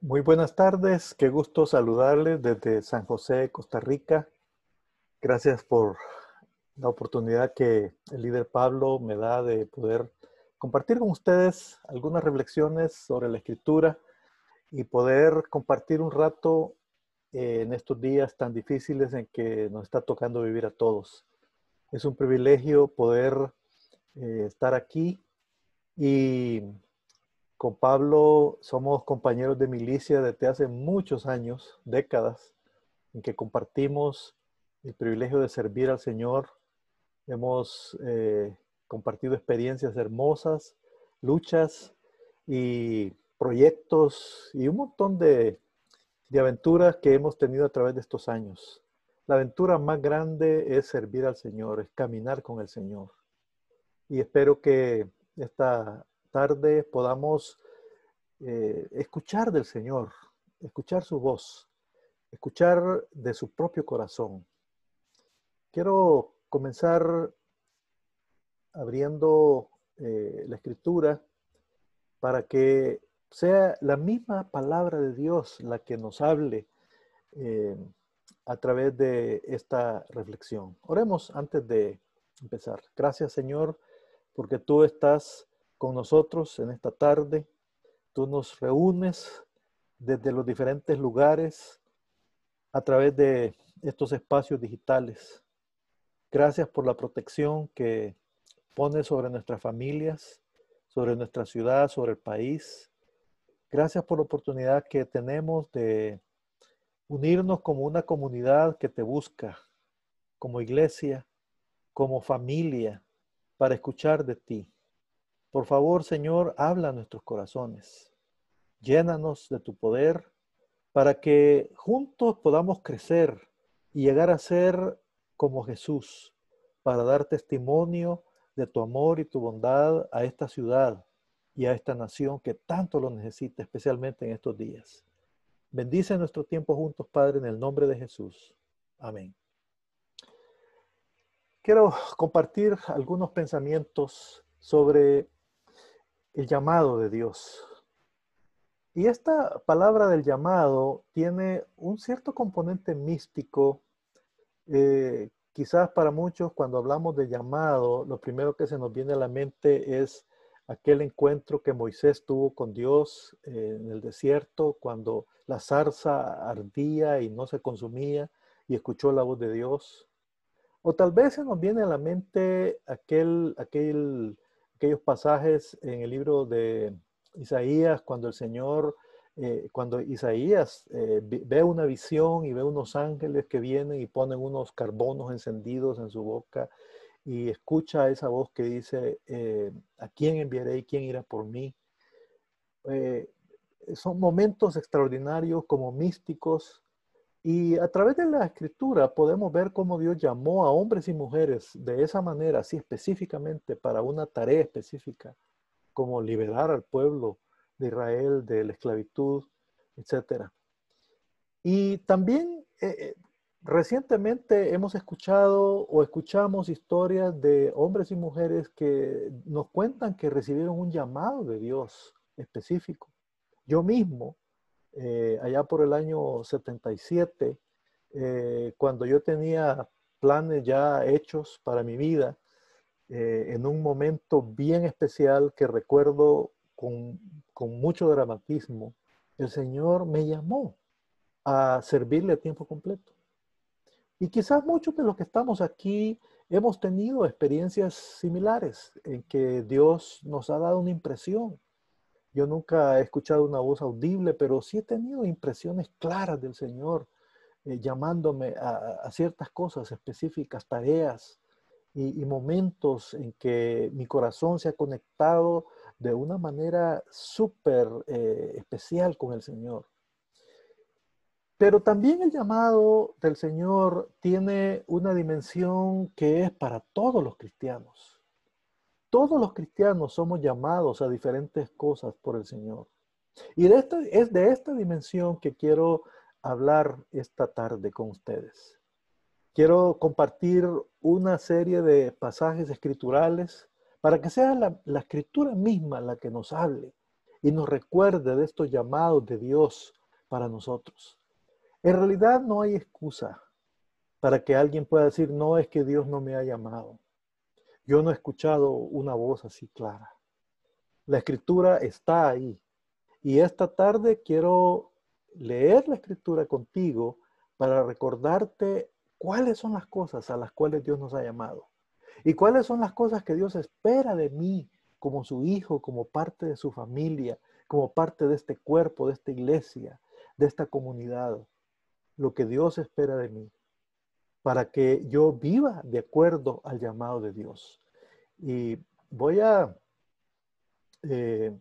Muy buenas tardes, qué gusto saludarles desde San José, Costa Rica. Gracias por la oportunidad que el líder Pablo me da de poder compartir con ustedes algunas reflexiones sobre la escritura y poder compartir un rato eh, en estos días tan difíciles en que nos está tocando vivir a todos. Es un privilegio poder eh, estar aquí y con Pablo somos compañeros de milicia desde hace muchos años, décadas, en que compartimos el privilegio de servir al Señor. Hemos eh, compartido experiencias hermosas, luchas y proyectos y un montón de, de aventuras que hemos tenido a través de estos años. La aventura más grande es servir al Señor, es caminar con el Señor. Y espero que esta tarde podamos eh, escuchar del Señor, escuchar su voz, escuchar de su propio corazón. Quiero comenzar abriendo eh, la escritura para que sea la misma palabra de Dios la que nos hable eh, a través de esta reflexión. Oremos antes de empezar. Gracias Señor, porque tú estás con nosotros en esta tarde. Tú nos reúnes desde los diferentes lugares a través de estos espacios digitales. Gracias por la protección que pones sobre nuestras familias, sobre nuestra ciudad, sobre el país. Gracias por la oportunidad que tenemos de unirnos como una comunidad que te busca, como iglesia, como familia, para escuchar de ti. Por favor, Señor, habla a nuestros corazones. Llénanos de tu poder para que juntos podamos crecer y llegar a ser como Jesús, para dar testimonio de tu amor y tu bondad a esta ciudad y a esta nación que tanto lo necesita, especialmente en estos días. Bendice nuestro tiempo juntos, Padre, en el nombre de Jesús. Amén. Quiero compartir algunos pensamientos sobre el llamado de Dios. Y esta palabra del llamado tiene un cierto componente místico. Eh, quizás para muchos cuando hablamos de llamado, lo primero que se nos viene a la mente es aquel encuentro que Moisés tuvo con Dios eh, en el desierto, cuando la zarza ardía y no se consumía y escuchó la voz de Dios. O tal vez se nos viene a la mente aquel, aquel aquellos pasajes en el libro de Isaías, cuando el Señor, eh, cuando Isaías eh, ve una visión y ve unos ángeles que vienen y ponen unos carbonos encendidos en su boca y escucha esa voz que dice, eh, ¿a quién enviaré y quién irá por mí? son momentos extraordinarios como místicos y a través de la escritura podemos ver cómo Dios llamó a hombres y mujeres de esa manera, así específicamente, para una tarea específica, como liberar al pueblo de Israel de la esclavitud, etc. Y también eh, eh, recientemente hemos escuchado o escuchamos historias de hombres y mujeres que nos cuentan que recibieron un llamado de Dios específico. Yo mismo eh, allá por el año 77, eh, cuando yo tenía planes ya hechos para mi vida, eh, en un momento bien especial que recuerdo con, con mucho dramatismo, el Señor me llamó a servirle a tiempo completo. Y quizás muchos de los que estamos aquí hemos tenido experiencias similares en que Dios nos ha dado una impresión yo nunca he escuchado una voz audible, pero sí he tenido impresiones claras del Señor eh, llamándome a, ciertas cosas específicas, tareas y, momentos en que mi corazón se ha conectado de una manera súper eh, especial con el Señor. Pero también el llamado del Señor tiene una dimensión que es para todos los cristianos. Todos los cristianos somos llamados a diferentes cosas por el Señor. Y de esta, es de esta dimensión que quiero hablar esta tarde con ustedes. Quiero compartir una serie de pasajes escriturales para que sea la, la escritura misma la que nos hable y nos recuerde de estos llamados de Dios para nosotros. En realidad no hay excusa para que alguien pueda decir, no es que Dios no me ha llamado. Yo no he escuchado una voz así clara. La escritura está ahí. Y esta tarde quiero leer la escritura contigo para recordarte cuáles son las cosas a las cuales Dios nos ha llamado. Y cuáles son las cosas que Dios espera de mí como su hijo, como parte de su familia, como parte de este cuerpo, de esta iglesia, de esta comunidad. Lo que Dios espera de mí para que yo viva de acuerdo al llamado de Dios. Y voy a eh,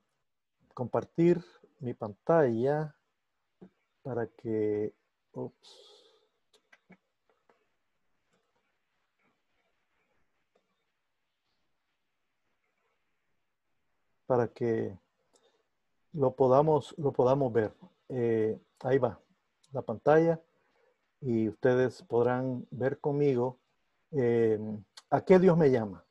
compartir mi pantalla para que... para que lo podamos, lo podamos ver. Eh, ahí va la pantalla y ustedes podrán ver conmigo eh, a qué Dios me llama.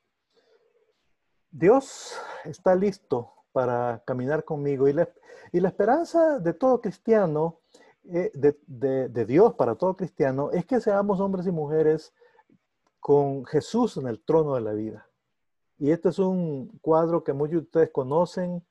Dios está listo para caminar conmigo y la, y la esperanza de todo cristiano, eh, de, de Dios para todo cristiano, es que seamos hombres y mujeres con Jesús en el trono de la vida. Y este es un cuadro que muchos de ustedes conocen,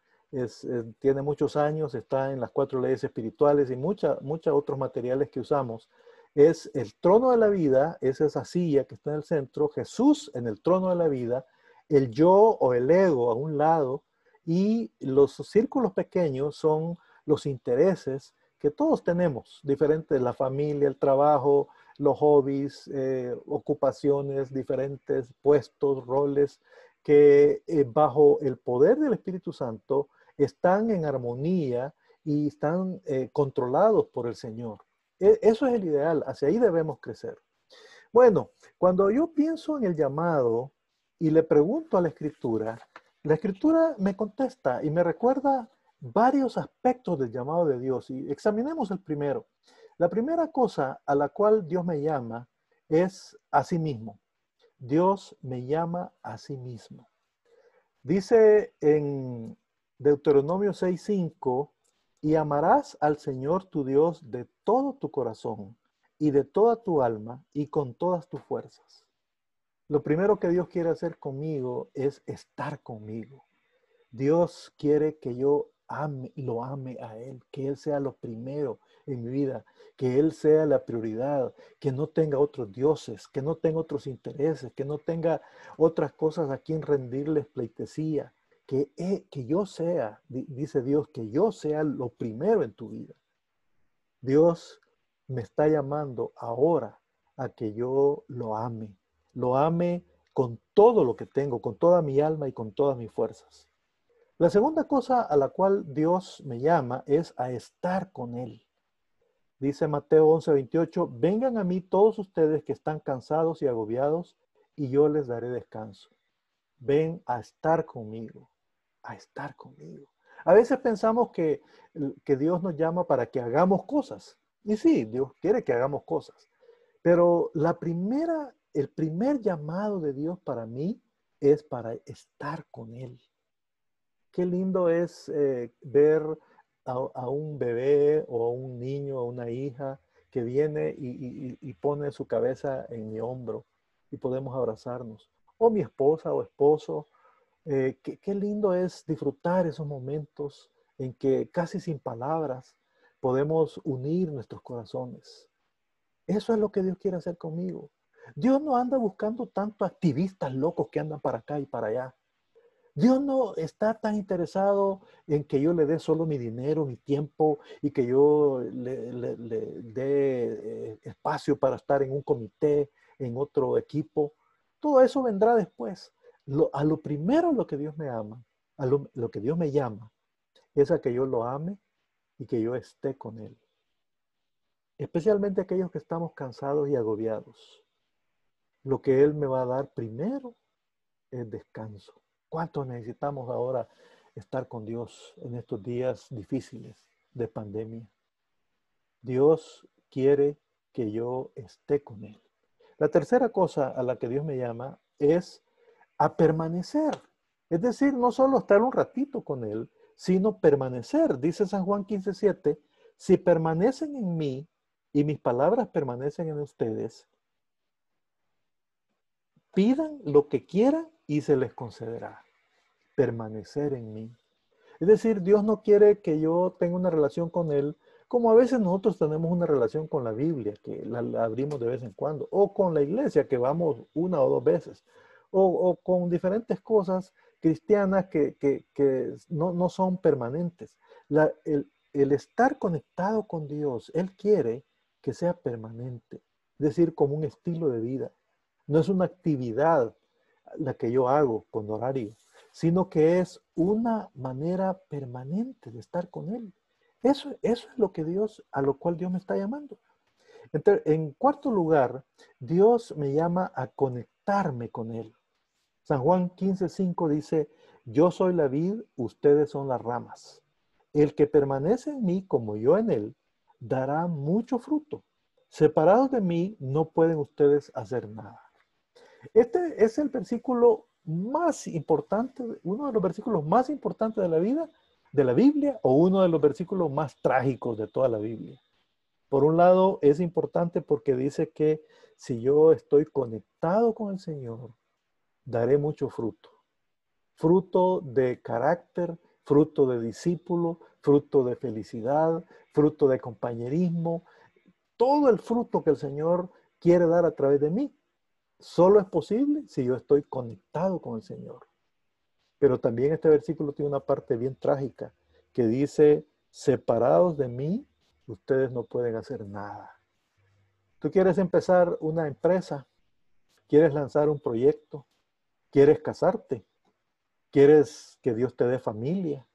tiene muchos años, está en las cuatro leyes espirituales y muchos otros materiales que usamos. Es el trono de la vida, es esa silla que está en el centro, Jesús en el trono de la vida, el yo o el ego a un lado y los círculos pequeños son los intereses que todos tenemos, diferentes, la familia, el trabajo, los hobbies, eh, ocupaciones, diferentes puestos, roles, que eh, bajo el poder del Espíritu Santo están en armonía y están eh, controlados por el Señor. E, eso es el ideal, hacia ahí debemos crecer. Bueno, cuando yo pienso en el llamado y le pregunto a la escritura, la escritura me contesta y me recuerda varios aspectos del llamado de Dios y examinemos el primero. La primera cosa a la cual Dios me llama es a sí mismo. Dios me llama a sí mismo. Dice en Deuteronomio 6:5, y amarás al Señor tu Dios de todo tu corazón y de toda tu alma y con todas tus fuerzas. Lo primero que Dios quiere hacer conmigo es estar conmigo. Dios quiere que yo ame, lo ame a Él, que Él sea lo primero en mi vida, que Él sea la prioridad, que no tenga otros dioses, que no tenga otros intereses, que no tenga otras cosas a quien rendirles pleitesía, que, que yo sea, dice Dios, que yo sea lo primero en tu vida. Dios me está llamando ahora a que yo lo ame, lo ame con todo lo que tengo, con toda mi alma y con todas mis fuerzas. La segunda cosa a la cual Dios me llama es a estar con Él. Dice Mateo 11, 28, vengan a mí todos ustedes que están cansados y agobiados, y yo les daré descanso. Ven a estar conmigo a estar conmigo. A veces pensamos que, que Dios nos llama para que hagamos cosas. Y sí, Dios quiere que hagamos cosas. Pero la primera, el primer llamado de Dios para mí es para estar con Él. Qué lindo es eh, ver a, un bebé o a un niño o una hija que viene y, y, pone su cabeza en mi hombro y podemos abrazarnos. O mi esposa o esposo eh, qué, lindo es disfrutar esos momentos en que casi sin palabras podemos unir nuestros corazones. Eso es lo que Dios quiere hacer conmigo. Dios no anda buscando tanto activistas locos que andan para acá y para allá. Dios no está tan interesado en que yo le dé solo mi dinero, mi tiempo y que yo le, dé eh, espacio para estar en un comité, en otro equipo. Todo eso vendrá después a lo primero lo que Dios me ama, lo, lo que Dios me llama, es a que yo lo ame y que yo esté con Él. Especialmente aquellos que estamos cansados y agobiados. Lo que Él me va a dar primero es descanso. ¿Cuánto necesitamos ahora estar con Dios en estos días difíciles de pandemia? Dios quiere que yo esté con Él. La tercera cosa a la que Dios me llama es a permanecer Es decir, no solo estar un ratito con Él, sino permanecer. Dice San Juan 15:7, si permanecen en mí y mis palabras permanecen en ustedes, pidan lo que quieran y se les concederá. Permanecer en mí. Es decir, Dios no quiere que yo tenga una relación con Él como a veces nosotros tenemos una relación con la Biblia, que la, abrimos de vez en cuando, o con la iglesia, que vamos una o dos veces, o, con diferentes cosas cristianas que, no, son permanentes. el, el estar conectado con Dios, Él quiere que sea permanente, es decir, como un estilo de vida. No es una actividad la que yo hago con horario, sino que es una manera permanente de estar con Él. Eso, eso es lo que Dios, a lo cual Dios me está llamando. en cuarto lugar, Dios me llama a con Él. San Juan 15:5 dice, yo soy la vid, ustedes son las ramas. El que permanece en mí como yo en él, dará mucho fruto. Separados de mí, no pueden ustedes hacer nada. Este es el versículo más importante, uno de los versículos más importantes de la vida de la Biblia o uno de los versículos más trágicos de toda la Biblia. Por un lado, es importante porque dice que si yo estoy conectado con el Señor, daré mucho fruto. Fruto de carácter, fruto de discípulo, fruto de felicidad, fruto de compañerismo, todo el fruto que el Señor quiere dar a través de mí. Solo es posible si yo estoy conectado con el Señor. Pero también este versículo tiene una parte bien trágica que dice, separados de mí, ustedes no pueden hacer nada. Tú quieres empezar una empresa, quieres lanzar un proyecto, quieres casarte, quieres que Dios te dé familia,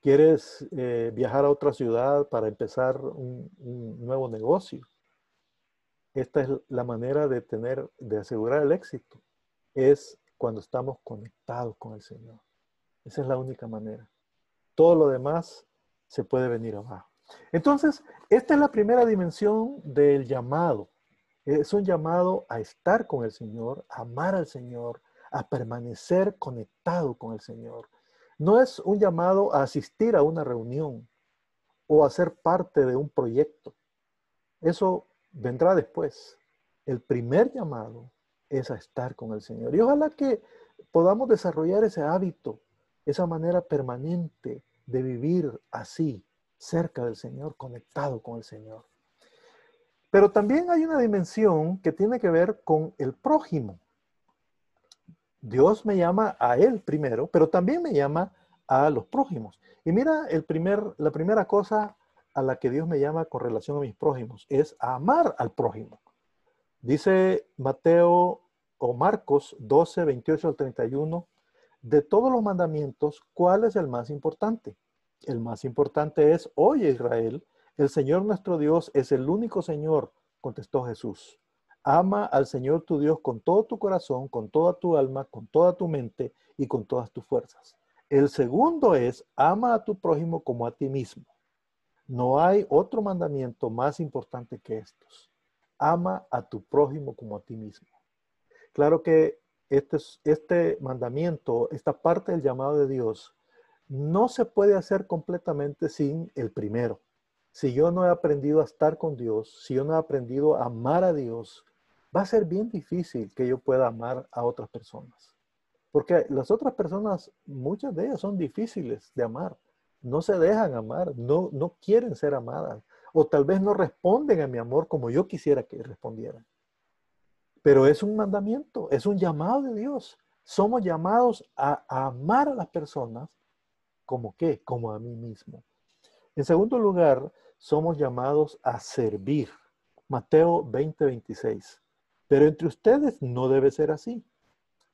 quieres eh, viajar a otra ciudad para empezar un, un nuevo negocio. Esta es la manera de tener, de asegurar el éxito. Es cuando estamos conectados con el Señor. Esa es la única manera. Todo lo demás se puede venir abajo. Entonces, esta es la primera dimensión del llamado. Es un llamado a estar con el Señor, a amar al Señor, a permanecer conectado con el Señor. No es un llamado a asistir a una reunión o a ser parte de un proyecto. Eso vendrá después. El primer llamado es a estar con el Señor. Y ojalá que podamos desarrollar ese hábito, esa manera permanente de vivir así, cerca del Señor, conectado con el Señor. Pero también hay una dimensión que tiene que ver con el prójimo. Dios me llama a Él primero, pero también me llama a los prójimos. Y mira, el primer, la primera cosa a la que Dios me llama con relación a mis prójimos es amar al prójimo. Dice Mateo o Marcos 12, 28 al 31, de todos los mandamientos, ¿cuál es el más importante? El más importante es, oye Israel, el Señor nuestro Dios es el único Señor, contestó Jesús. Ama al Señor tu Dios con todo tu corazón, con toda tu alma, con toda tu mente y con todas tus fuerzas. El segundo es, ama a tu prójimo como a ti mismo. No hay otro mandamiento más importante que estos ama a tu prójimo como a ti mismo. Claro que este, este mandamiento, esta parte del llamado de Dios, no se puede hacer completamente sin el primero. Si yo no he aprendido a estar con Dios, si yo no he aprendido a amar a Dios, va a ser bien difícil que yo pueda amar a otras personas. Porque las otras personas, muchas de ellas son difíciles de amar. No se dejan amar, no, no quieren ser amadas o tal vez no responden a mi amor como yo quisiera que respondieran. Pero es un mandamiento, es un llamado de Dios. Somos llamados a, amar a las personas como qué, como a mí mismo. En segundo lugar, somos llamados a servir. Mateo 20, 26. Pero entre ustedes no debe ser así.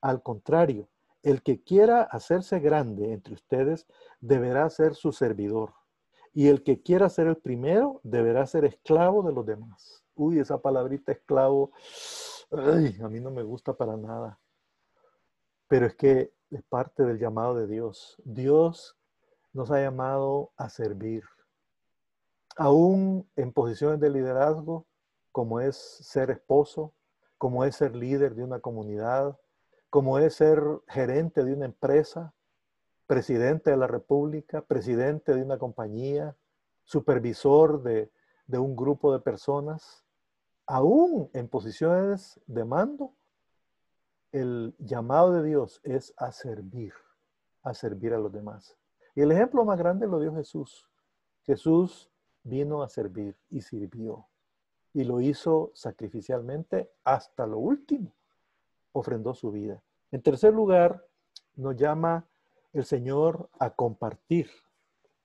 Al contrario, el que quiera hacerse grande entre ustedes deberá ser su servidor y el que quiera ser el primero deberá ser esclavo de los demás. Uy, esa palabrita esclavo, a mí no me gusta para nada. Pero es que es parte del llamado de Dios. Dios nos ha llamado a servir. Aún en posiciones de liderazgo, como es ser esposo, como es ser líder de una comunidad, como es ser gerente de una empresa, presidente de la República, presidente de una compañía, supervisor de, un grupo de personas, aún en posiciones de mando, el llamado de Dios es a servir, a servir a los demás. Y el ejemplo más grande lo dio Jesús. Jesús vino a servir y sirvió. Y lo hizo sacrificialmente hasta lo último. Ofrendó su vida. En tercer lugar, nos llama el Señor a compartir.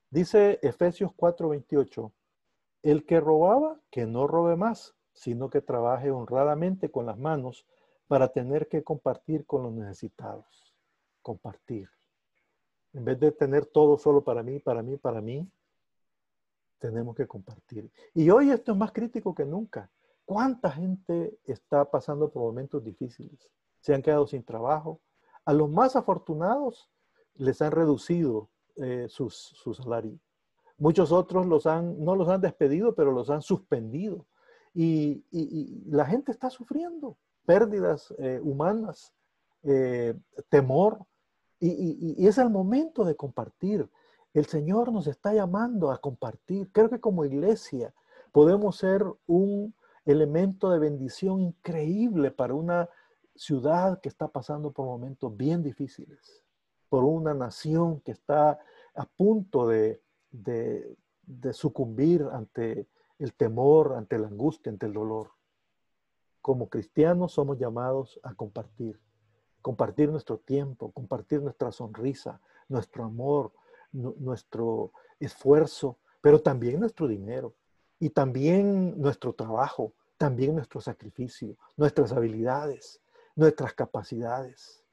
Dice Efesios 4:28, el que robaba, que no robe más, sino que trabaje honradamente con las manos para tener que compartir con los necesitados. Compartir. En vez de tener todo solo para mí, para mí, para mí, tenemos que compartir. Y hoy esto es más crítico que nunca. ¿Cuánta gente está pasando por momentos difíciles? Se han quedado sin trabajo. A los más afortunados les han reducido eh, sus, su salario. Muchos otros los han, no los han despedido, pero los han suspendido. Y, la gente está sufriendo pérdidas eh, humanas, eh, temor. Y, es el momento de compartir. El Señor nos está llamando a compartir. Creo que como iglesia podemos ser un elemento de bendición increíble para una ciudad que está pasando por momentos bien difíciles, por una nación que está a punto de, de sucumbir ante el temor, ante la angustia, ante el dolor. Como cristianos somos llamados a compartir, compartir nuestro tiempo, compartir nuestra sonrisa, nuestro amor, nuestro esfuerzo, pero también nuestro dinero y también nuestro trabajo, también nuestro sacrificio, nuestras habilidades, nuestras capacidades.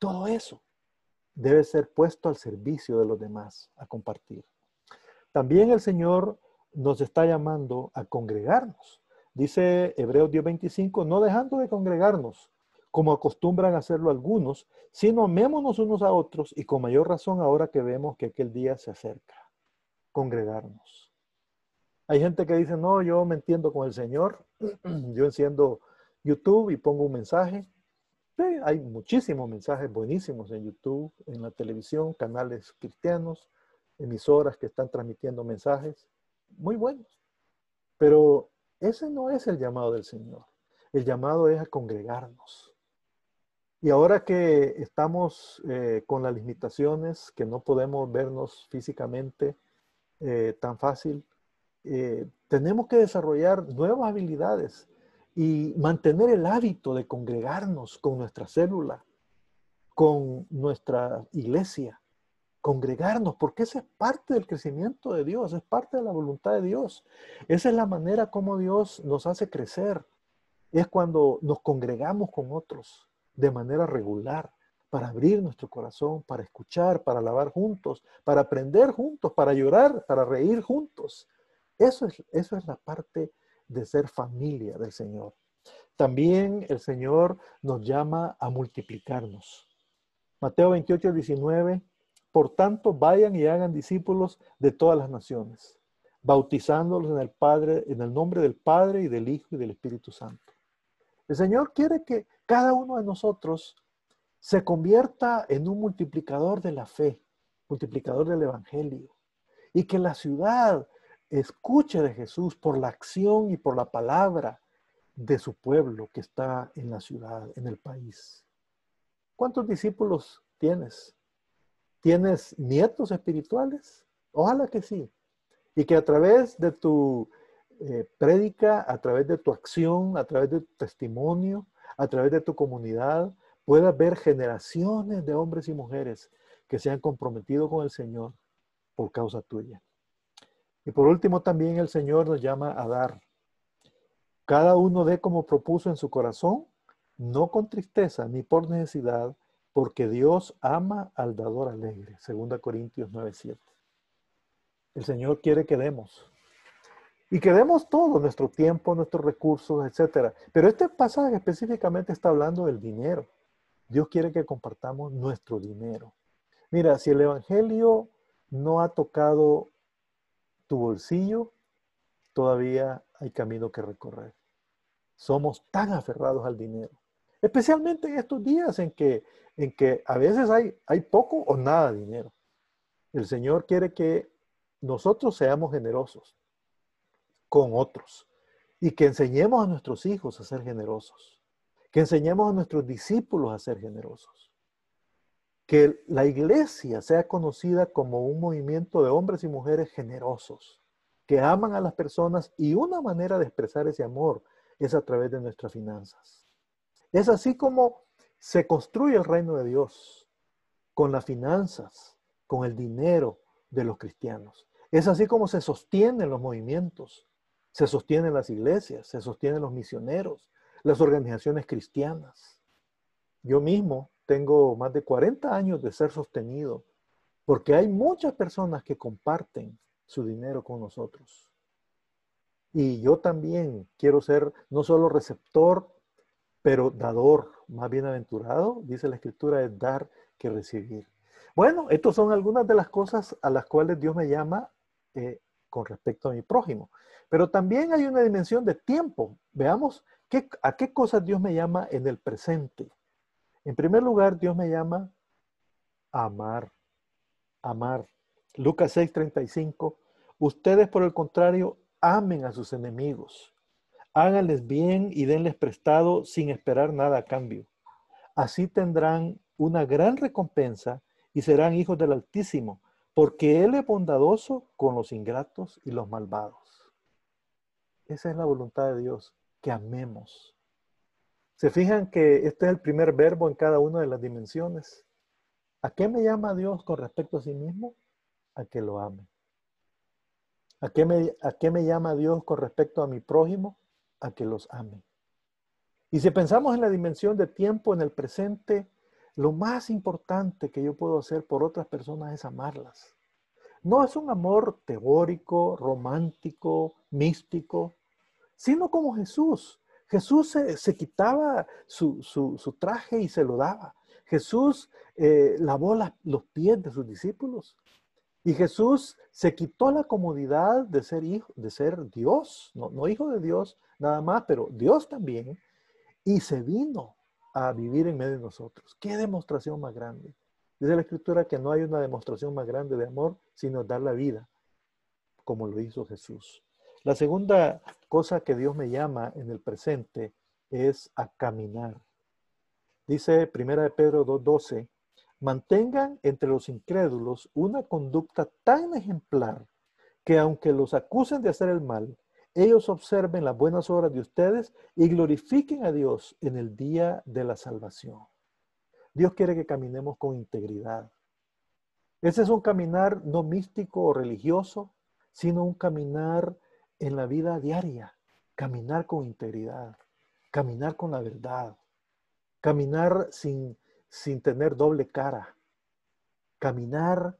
Todo eso debe ser puesto al servicio de los demás, a compartir. También el Señor nos está llamando a congregarnos. Dice Hebreos 10:25, no dejando de congregarnos, como acostumbran hacerlo algunos, sino amémonos unos a otros y con mayor razón ahora que vemos que aquel día se acerca. Congregarnos. Hay gente que dice, no, yo me entiendo con el Señor, yo enciendo YouTube y pongo un mensaje. Hay muchísimos mensajes buenísimos en YouTube, en la televisión, canales cristianos, emisoras que están transmitiendo mensajes muy buenos. Pero ese no es el llamado del Señor. El llamado es a congregarnos. Y ahora que estamos eh, con las limitaciones, que no podemos vernos físicamente eh, tan fácil, eh, tenemos que desarrollar nuevas habilidades y mantener el hábito de congregarnos con nuestra célula, con nuestra iglesia, congregarnos, porque esa es parte del crecimiento de Dios, es parte de la voluntad de Dios. Esa es la manera como Dios nos hace crecer. Es cuando nos congregamos con otros de manera regular para abrir nuestro corazón, para escuchar, para alabar juntos, para aprender juntos, para llorar, para reír juntos. Eso es, eso es la parte de ser familia del Señor. También el Señor nos llama a multiplicarnos. Mateo 28, 19 por tanto, vayan y hagan discípulos de todas las naciones, bautizándolos en el Padre, en el nombre del Padre y del Hijo y del Espíritu Santo. El Señor quiere que cada uno de nosotros se convierta en un multiplicador de la fe, multiplicador del Evangelio, y que la ciudad escuche de Jesús por la acción y por la palabra de su pueblo que está en la ciudad, en el país. ¿Cuántos discípulos tienes? ¿Tienes nietos espirituales? Ojalá que sí. Y que a través de tu eh, prédica, a través de tu acción, a través de tu testimonio, a través de tu comunidad, puedas ver generaciones de hombres y mujeres que se han comprometido con el Señor por causa tuya. Y por último, también el Señor nos llama a dar. Cada uno dé como propuso en su corazón, no con tristeza ni por necesidad, porque Dios ama al dador alegre. 2 Corintios 9:7. El Señor quiere que demos. Y que demos todo, nuestro tiempo, nuestros recursos, etc. Pero este pasaje específicamente está hablando del dinero. Dios quiere que compartamos nuestro dinero. Mira, si el Evangelio no ha tocado tu bolsillo, todavía hay camino que recorrer. Somos tan aferrados al dinero. Especialmente en estos días en que, en que a veces hay, hay poco o nada de dinero. El Señor quiere que nosotros seamos generosos con otros y que enseñemos a nuestros hijos a ser generosos, que enseñemos a nuestros discípulos a ser generosos, que la iglesia sea conocida como un movimiento de hombres y mujeres generosos, que aman a las personas y una manera de expresar ese amor es a través de nuestras finanzas. Es así como se construye el reino de Dios, con las finanzas, con el dinero de los cristianos. Es así como se sostienen los movimientos, se sostienen las iglesias, se sostienen los misioneros, las organizaciones cristianas. Yo mismo tengo más de 40 años de ser sostenido porque hay muchas personas que comparten su dinero con nosotros. Y yo también quiero ser no solo receptor, pero dador, más bienaventurado, dice la escritura, es dar que recibir. Bueno, estas son algunas de las cosas a las cuales Dios me llama eh, con respecto a mi prójimo. Pero también hay una dimensión de tiempo. Veamos qué, a qué cosas Dios me llama en el presente. En primer lugar, Dios me llama amar. Amar. Lucas 6:35. Ustedes, por el contrario, amen a sus enemigos. Háganles bien y denles prestado sin esperar nada a cambio. Así tendrán una gran recompensa y serán hijos del Altísimo, porque Él es bondadoso con los ingratos y los malvados. Esa es la voluntad de Dios, que amemos. ¿Se fijan que este es el primer verbo en cada una de las dimensiones? ¿A qué me llama Dios con respecto a sí mismo? A que lo ame. ¿A qué, me, ¿A qué me llama Dios con respecto a mi prójimo? A que los ame. Y si pensamos en la dimensión de tiempo en el presente, lo más importante que yo puedo hacer por otras personas es amarlas. No es un amor teórico, romántico, místico, sino como Jesús. Jesús se, quitaba su, traje y se lo daba. Jesús eh, lavó los pies de sus discípulos. Y Jesús se quitó la comodidad de ser hijo, de ser Dios, no, hijo de Dios nada más, pero Dios también, y se vino a vivir en medio de nosotros. ¿Qué demostración más grande? Dice la Escritura que no hay una demostración más grande de amor sino dar la vida, como lo hizo Jesús. La segunda cosa que Dios me llama en el presente es a caminar. Dice Primera de Pedro 2.12, mantengan entre los incrédulos una conducta tan ejemplar que aunque los acusen de hacer el mal, ellos observen las buenas obras de ustedes y glorifiquen a Dios en el día de la salvación. Dios quiere que caminemos con integridad. Ese es un caminar no místico o religioso, sino un caminar en la vida diaria, caminar con integridad, caminar con la verdad, caminar sin sin tener doble cara. Caminar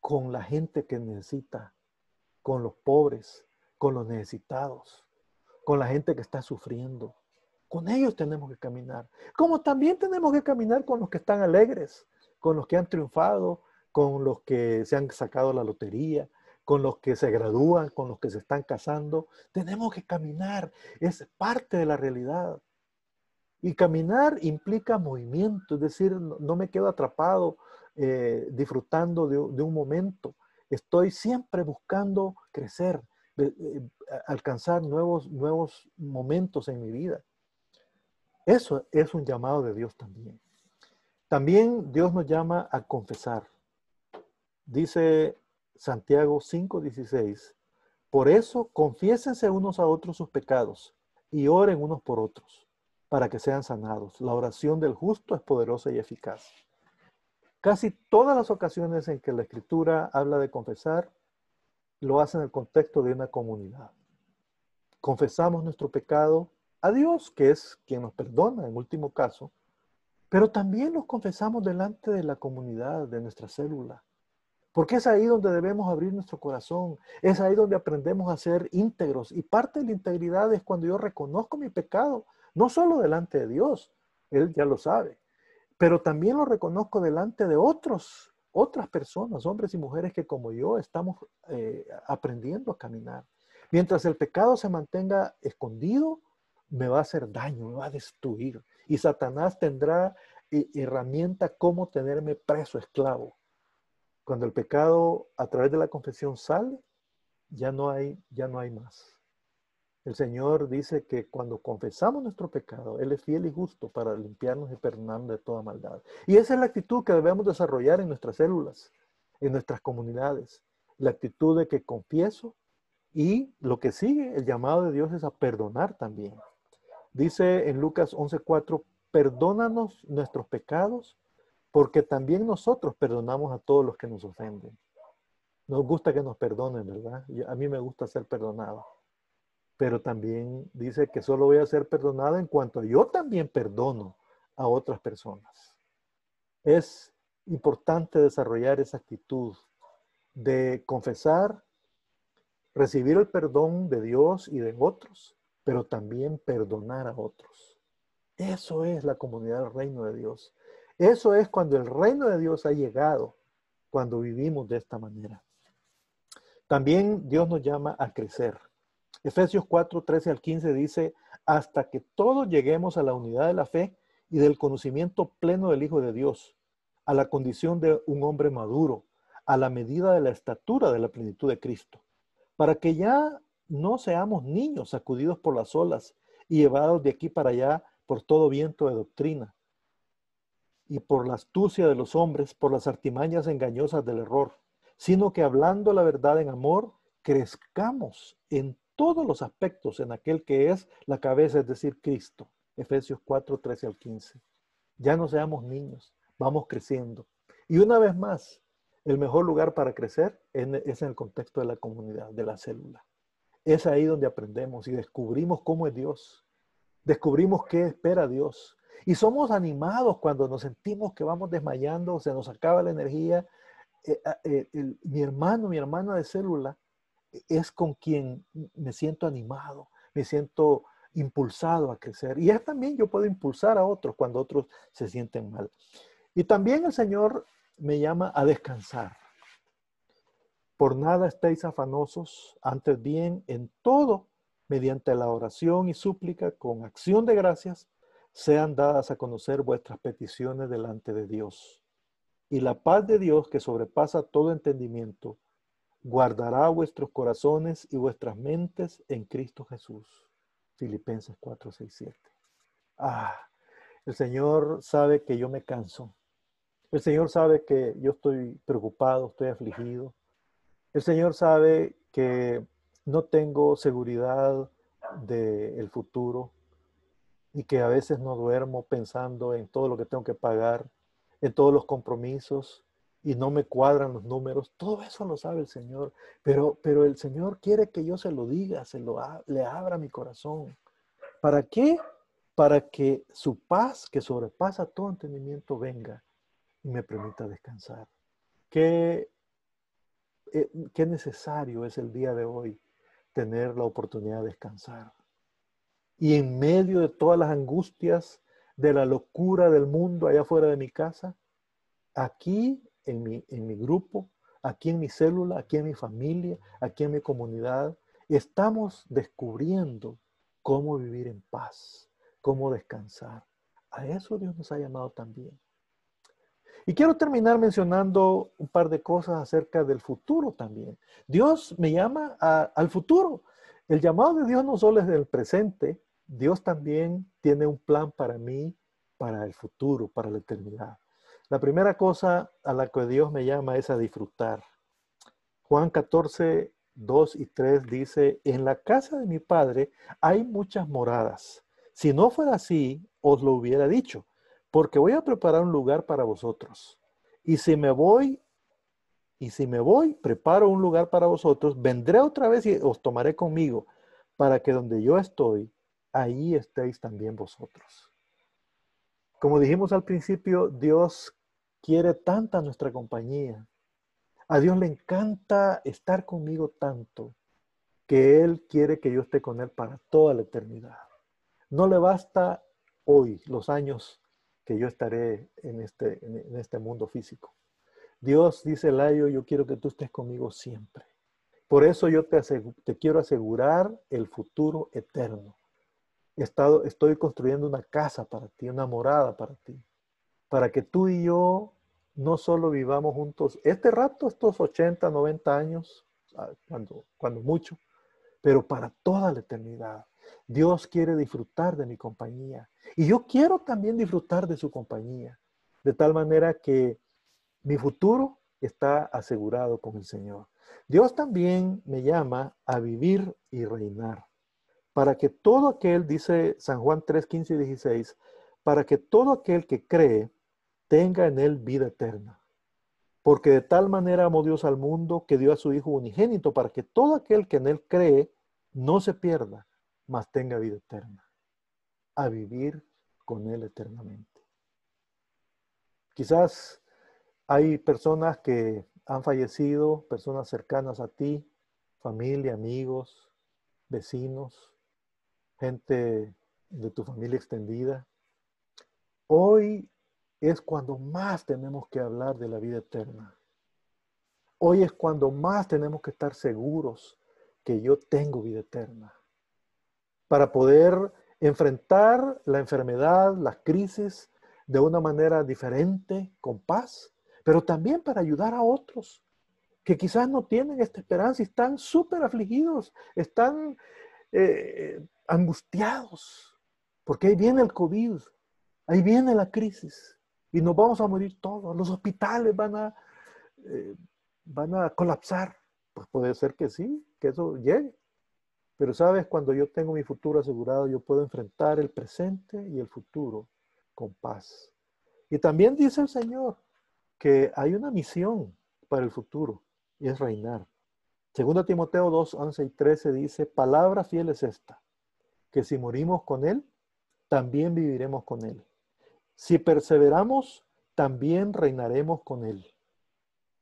con la gente que necesita, con los pobres, con los necesitados, con la gente que está sufriendo. Con ellos tenemos que caminar. Como también tenemos que caminar con los que están alegres, con los que han triunfado, con los que se han sacado la lotería, con los que se gradúan, con los que se están casando. Tenemos que caminar. Es parte de la realidad. Y caminar implica movimiento, es decir, no me quedo atrapado eh, disfrutando de, un momento. Estoy siempre buscando crecer, alcanzar nuevos, nuevos momentos en mi vida. Eso es un llamado de Dios también. También Dios nos llama a confesar. Dice Santiago 5:16, por eso confiésense unos a otros sus pecados y oren unos por otros para que sean sanados. La oración del justo es poderosa y eficaz. Casi todas las ocasiones en que la escritura habla de confesar, lo hace en el contexto de una comunidad. Confesamos nuestro pecado a Dios, que es quien nos perdona en último caso, pero también los confesamos delante de la comunidad, de nuestra célula. Porque es ahí donde debemos abrir nuestro corazón, es ahí donde aprendemos a ser íntegros. Y parte de la integridad es cuando yo reconozco mi pecado no solo delante de Dios, Él ya lo sabe, pero también lo reconozco delante de otros, otras personas, hombres y mujeres que como yo estamos eh, aprendiendo a caminar. Mientras el pecado se mantenga escondido, me va a hacer daño, me va a destruir. y Satanás tendrá eh, herramienta cómo tenerme preso, esclavo. Cuando el pecado a través de la confesión sale, ya no hay, ya no hay más. El Señor dice que cuando confesamos nuestro pecado, Él es fiel y justo para limpiarnos y perdonarnos de toda maldad. Y esa es la actitud que debemos desarrollar en nuestras células, en nuestras comunidades. La actitud de que confieso y lo que sigue, el llamado de Dios es a perdonar también. Dice en Lucas 11:4, perdónanos nuestros pecados, porque también nosotros perdonamos a todos los que nos ofenden. Nos gusta que nos perdonen, ¿verdad? A mí me gusta ser perdonado. Pero también dice que solo voy a ser perdonado en cuanto yo también perdono a otras personas. Es importante desarrollar esa actitud de confesar, recibir el perdón de Dios y de otros, pero también perdonar a otros. Eso es la comunidad del reino de Dios. Eso es cuando el reino de Dios ha llegado, cuando vivimos de esta manera. También Dios nos llama a crecer. Efesios 4, 13 al 15 dice, hasta que todos lleguemos a la unidad de la fe y del conocimiento pleno del Hijo de Dios, a la condición de un hombre maduro, a la medida de la estatura de la plenitud de Cristo, para que ya no seamos niños sacudidos por las olas y llevados de aquí para allá por todo viento de doctrina y por la astucia de los hombres, por las artimañas engañosas del error, sino que hablando la verdad en amor, crezcamos en todos los aspectos en aquel que es la cabeza, es decir, Cristo. Efesios 4, 13 al 15. Ya no seamos niños, vamos creciendo. Y una vez más, el mejor lugar para crecer es en el contexto de la comunidad, de la célula. Es ahí donde aprendemos y descubrimos cómo es Dios. Descubrimos qué espera Dios. Y somos animados cuando nos sentimos que vamos desmayando, se nos acaba la energía. Eh, eh, mi hermano, mi hermana de célula es con quien me siento animado, me siento impulsado a crecer. Y es también yo puedo impulsar a otros cuando otros se sienten mal. Y también el Señor me llama a descansar. Por nada estéis afanosos, antes bien en todo, mediante la oración y súplica, con acción de gracias, sean dadas a conocer vuestras peticiones delante de Dios. Y la paz de Dios, que sobrepasa todo entendimiento, guardará vuestros corazones y vuestras mentes en Cristo Jesús. Filipenses 4, 6, 7. Ah, el Señor sabe que yo me canso. El Señor sabe que yo estoy preocupado, estoy afligido. El Señor sabe que no tengo seguridad del futuro y que a veces no duermo pensando en todo lo que tengo que pagar, en todos los compromisos y no me cuadran los números. Todo eso lo sabe el Señor, pero, pero el Señor quiere que yo se lo diga, se lo le abra mi corazón. ¿Para qué? Para que su paz, que sobrepasa todo entendimiento, venga y me permita descansar. Qué, eh, qué necesario es el día de hoy tener la oportunidad de descansar. Y en medio de todas las angustias, de la locura del mundo allá afuera de mi casa, aquí en mi, en mi grupo, aquí en mi célula, aquí en mi familia, aquí en mi comunidad, estamos descubriendo cómo vivir en paz, cómo descansar. A eso Dios nos ha llamado también. Y quiero terminar mencionando un par de cosas acerca del futuro también. Dios me llama al futuro. El llamado de Dios no solo es del presente, Dios también tiene un plan para mí, para el futuro, para la eternidad. La primera cosa a la que Dios me llama es a disfrutar. Juan 14, 2 y 3 dice, en la casa de mi Padre hay muchas moradas. Si no fuera así, os lo hubiera dicho porque voy a preparar un lugar para vosotros. Y si me voy, y si me voy, preparo un lugar para vosotros, vendré otra vez y os tomaré conmigo, para que donde yo estoy, ahí estéis también vosotros. Como dijimos al principio, Dios quiere tanta nuestra compañía. A Dios le encanta estar conmigo tanto que Él quiere que yo esté con Él para toda la eternidad. No le basta hoy, los años que yo estaré en este, en este mundo físico. Dios dice, Layo, yo quiero que tú estés conmigo siempre. Por eso yo te, te quiero asegurar el futuro eterno. estado, estoy construyendo una casa para ti, una morada para ti, para que tú y yo no solo vivamos juntos este rato, estos 80, 90 años, ah, cuando, cuando mucho, pero para toda la eternidad. Dios quiere disfrutar de mi compañía y yo quiero también disfrutar de su compañía, de tal manera que mi futuro está asegurado con el Señor. Dios también me llama a vivir y reinar, para que todo aquel, dice San Juan 3, 15 y 16, para que todo aquel que cree tenga en él vida eterna. Porque de tal manera amó Dios al mundo que dio a su Hijo unigénito, para que todo aquel que en él cree no se pierda, mas tenga vida eterna, a vivir con él eternamente. Quizás hay personas que han fallecido, personas cercanas a ti, familia, amigos, vecinos, gente de tu familia extendida. Hoy es cuando más tenemos que hablar de la vida eterna. Hoy es cuando más tenemos que estar seguros que yo tengo vida eterna. Para poder enfrentar la enfermedad, las crisis de una manera diferente, con paz, pero también para ayudar a otros que quizás no tienen esta esperanza y están súper afligidos, están eh, angustiados, porque ahí viene el COVID, ahí viene la crisis y nos vamos a morir todos, los hospitales van a, eh, van a colapsar. Pues puede ser que sí, que eso llegue. Pero sabes, cuando yo tengo mi futuro asegurado, yo puedo enfrentar el presente y el futuro con paz. Y también dice el Señor, que hay una misión para el futuro y es reinar. Segundo Timoteo 2, 11 y 13 dice, palabra fiel es esta, que si morimos con Él, también viviremos con Él. Si perseveramos, también reinaremos con Él.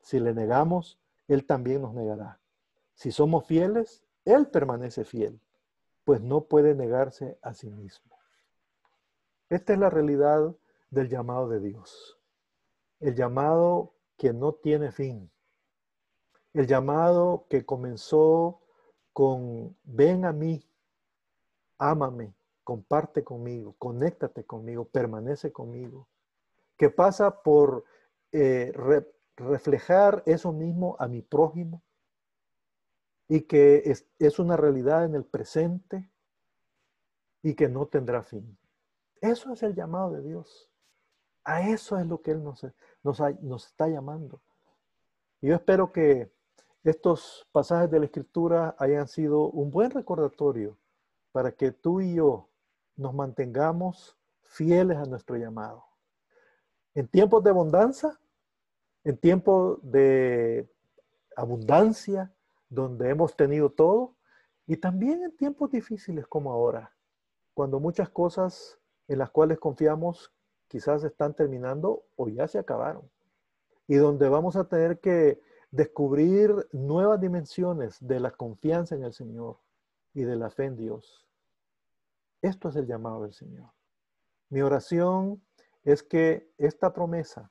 Si le negamos, Él también nos negará. Si somos fieles, Él permanece fiel, pues no puede negarse a sí mismo. Esta es la realidad del llamado de Dios el llamado que no tiene fin, el llamado que comenzó con ven a mí, ámame, comparte conmigo, conéctate conmigo, permanece conmigo, que pasa por eh, reflejar eso mismo a mi prójimo y que es, una realidad en el presente y que no tendrá fin. Eso es el llamado de Dios. A eso es lo que Él nos, nos, está llamando. Y yo espero que estos pasajes de la Escritura hayan sido un buen recordatorio para que tú y yo nos mantengamos fieles a nuestro llamado. En tiempos de abundancia, en tiempos de abundancia, donde hemos tenido todo, y también en tiempos difíciles como ahora, cuando muchas cosas en las cuales confiamos quizás están terminando o ya se acabaron. Y donde vamos a tener que descubrir nuevas dimensiones de la confianza en el Señor y de la fe en Dios. Esto es el llamado del Señor. Mi oración es que esta promesa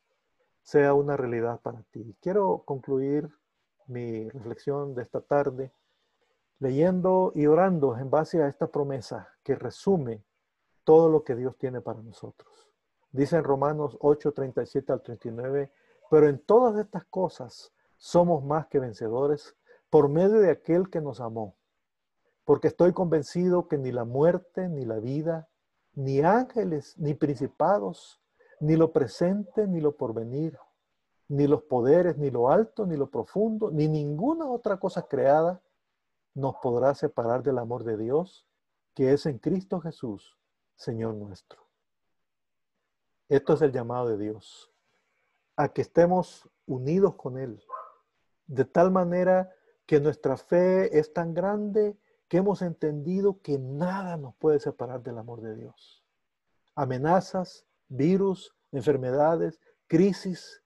sea una realidad para ti. Quiero concluir mi reflexión de esta tarde leyendo y orando en base a esta promesa que resume todo lo que Dios tiene para nosotros. Dice en Romanos 8, 37 al 39, pero en todas estas cosas somos más que vencedores por medio de aquel que nos amó. Porque estoy convencido que ni la muerte, ni la vida, ni ángeles, ni principados, ni lo presente, ni lo porvenir, ni los poderes, ni lo alto, ni lo profundo, ni ninguna otra cosa creada nos podrá separar del amor de Dios, que es en Cristo Jesús, Señor nuestro. Esto es el llamado de Dios, a que estemos unidos con Él, de tal manera que nuestra fe es tan grande que hemos entendido que nada nos puede separar del amor de Dios. Amenazas, virus, enfermedades, crisis,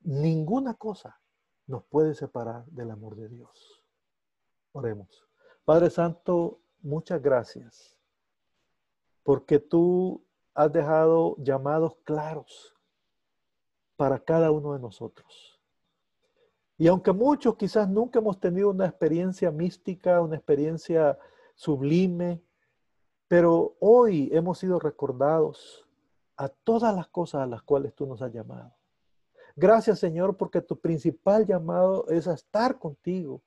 ninguna cosa nos puede separar del amor de Dios. Oremos. Padre Santo, muchas gracias, porque tú has dejado llamados claros para cada uno de nosotros. Y aunque muchos quizás nunca hemos tenido una experiencia mística, una experiencia sublime, Pero hoy hemos sido recordados a todas las cosas a las cuales tú nos has llamado. Gracias Señor porque tu principal llamado es a estar contigo,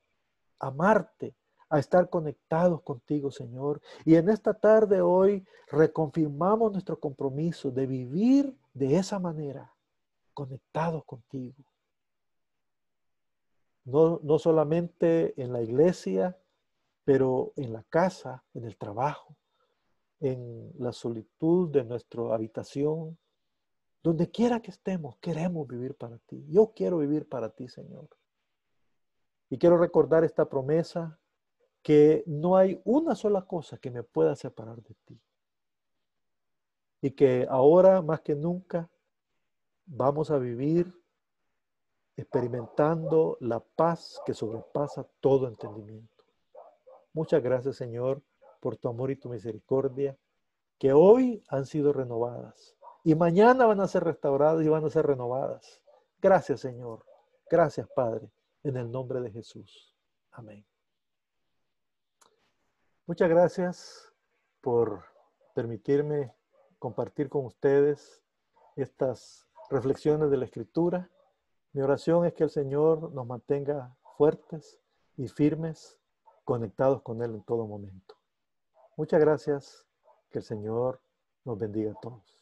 amarte, a estar conectados contigo Señor. Y en esta tarde hoy reconfirmamos nuestro compromiso de vivir de esa manera, conectados contigo. No, no solamente en la iglesia, pero en la casa, en el trabajo, en la solitud de nuestra habitación, donde quiera que estemos, queremos vivir para ti. Yo quiero vivir para ti, Señor. Y quiero recordar esta promesa que no hay una sola cosa que me pueda separar de ti. Y que ahora más que nunca vamos a vivir experimentando la paz que sobrepasa todo entendimiento. Muchas gracias, Señor, por tu amor y tu misericordia, que hoy han sido renovadas y mañana van a ser restauradas y van a ser renovadas. Gracias, Señor. Gracias, Padre, en el nombre de Jesús. Amén. Muchas gracias por permitirme compartir con ustedes estas reflexiones de la Escritura. Mi oración es que el Señor nos mantenga fuertes y firmes, conectados con Él en todo momento. Muchas gracias. Que el Señor nos bendiga a todos.